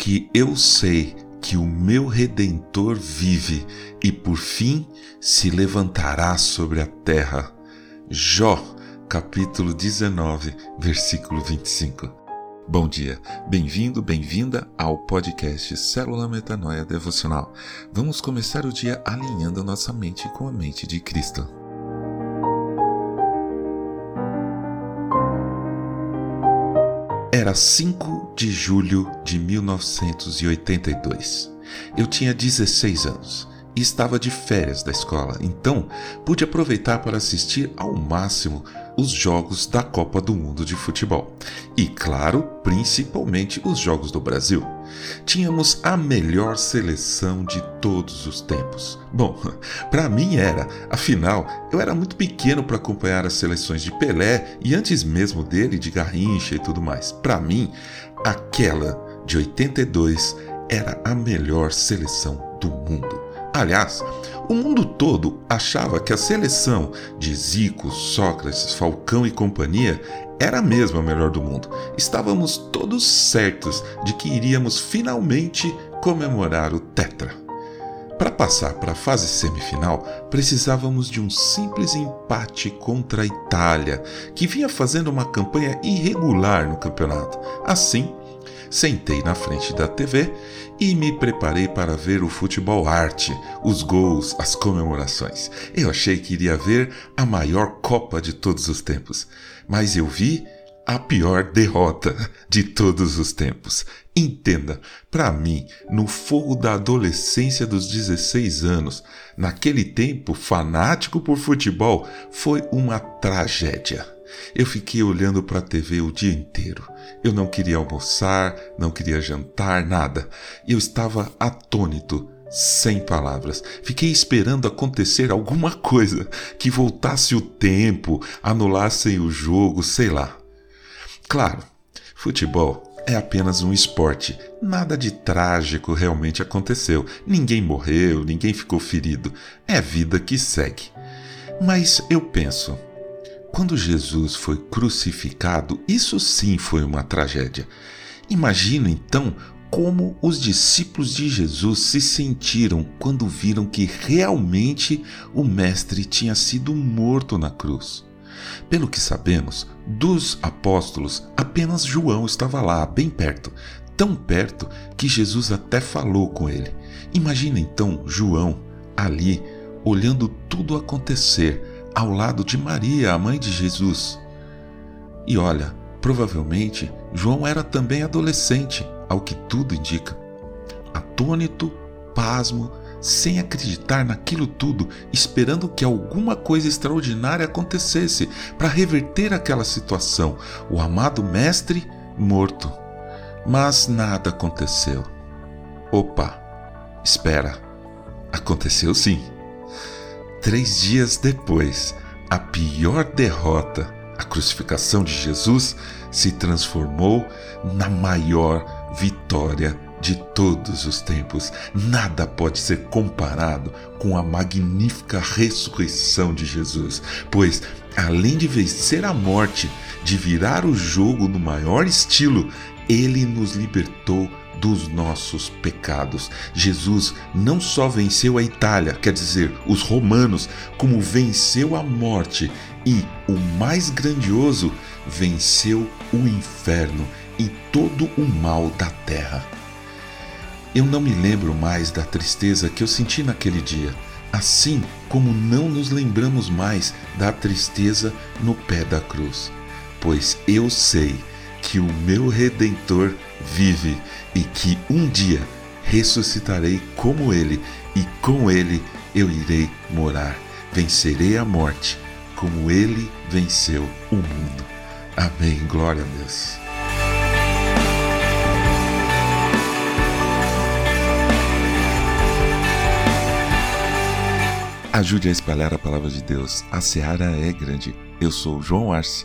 porque eu sei que o meu redentor vive e por fim se levantará sobre a terra. Jó, capítulo 19, versículo 25. Bom dia, bem-vindo, bem-vinda ao podcast Célula Metanoia Devocional. Vamos começar o dia alinhando nossa mente com a mente de Cristo. Era 5 de julho de 1982. Eu tinha 16 anos e estava de férias da escola, então pude aproveitar para assistir ao máximo os jogos da Copa do Mundo de Futebol. E, claro, principalmente os jogos do Brasil. Tínhamos a melhor seleção de todos os tempos. Bom, para mim era, afinal, eu era muito pequeno para acompanhar as seleções de Pelé e antes mesmo dele de Garrincha e tudo mais. Para mim, aquela de 82 era a melhor seleção do mundo. Aliás, o mundo todo achava que a seleção de Zico, Sócrates, Falcão e companhia era mesmo a melhor do mundo. Estávamos todos certos de que iríamos finalmente comemorar o Tetra. Para passar para a fase semifinal, precisávamos de um simples empate contra a Itália, que vinha fazendo uma campanha irregular no campeonato. Assim, Sentei na frente da TV e me preparei para ver o futebol arte, os gols, as comemorações. Eu achei que iria ver a maior Copa de todos os tempos, mas eu vi a pior derrota de todos os tempos. Entenda, para mim, no fogo da adolescência dos 16 anos, naquele tempo fanático por futebol, foi uma tragédia. Eu fiquei olhando para a TV o dia inteiro. Eu não queria almoçar, não queria jantar, nada. Eu estava atônito, sem palavras. Fiquei esperando acontecer alguma coisa, que voltasse o tempo, anulassem o jogo, sei lá. Claro, futebol é apenas um esporte. Nada de trágico realmente aconteceu. Ninguém morreu, ninguém ficou ferido. É vida que segue. Mas eu penso, quando Jesus foi crucificado, isso sim foi uma tragédia. Imagina então como os discípulos de Jesus se sentiram quando viram que realmente o Mestre tinha sido morto na cruz. Pelo que sabemos, dos apóstolos, apenas João estava lá, bem perto, tão perto que Jesus até falou com ele. Imagina então João ali, olhando tudo acontecer ao lado de Maria, a mãe de Jesus. E olha, provavelmente João era também adolescente, ao que tudo indica. Atônito, pasmo, sem acreditar naquilo tudo, esperando que alguma coisa extraordinária acontecesse para reverter aquela situação, o amado Mestre morto. Mas nada aconteceu. Opa, espera, aconteceu sim. Três dias depois, a pior derrota, a crucificação de Jesus, se transformou na maior vitória de todos os tempos. Nada pode ser comparado com a magnífica ressurreição de Jesus, pois, além de vencer a morte, de virar o jogo no maior estilo, ele nos libertou dos nossos pecados. Jesus não só venceu a Itália, quer dizer, os romanos, como venceu a morte e, o mais grandioso, venceu o inferno e todo o mal da terra. Eu não me lembro mais da tristeza que eu senti naquele dia, assim como não nos lembramos mais da tristeza no pé da cruz, pois eu sei que o meu redentor vive e que um dia ressuscitarei como ele e com ele eu irei morar. Vencerei a morte como ele venceu o mundo. Amém. Glória a Deus. Ajude a espalhar a palavra de Deus. A seara é grande. Eu sou João Arce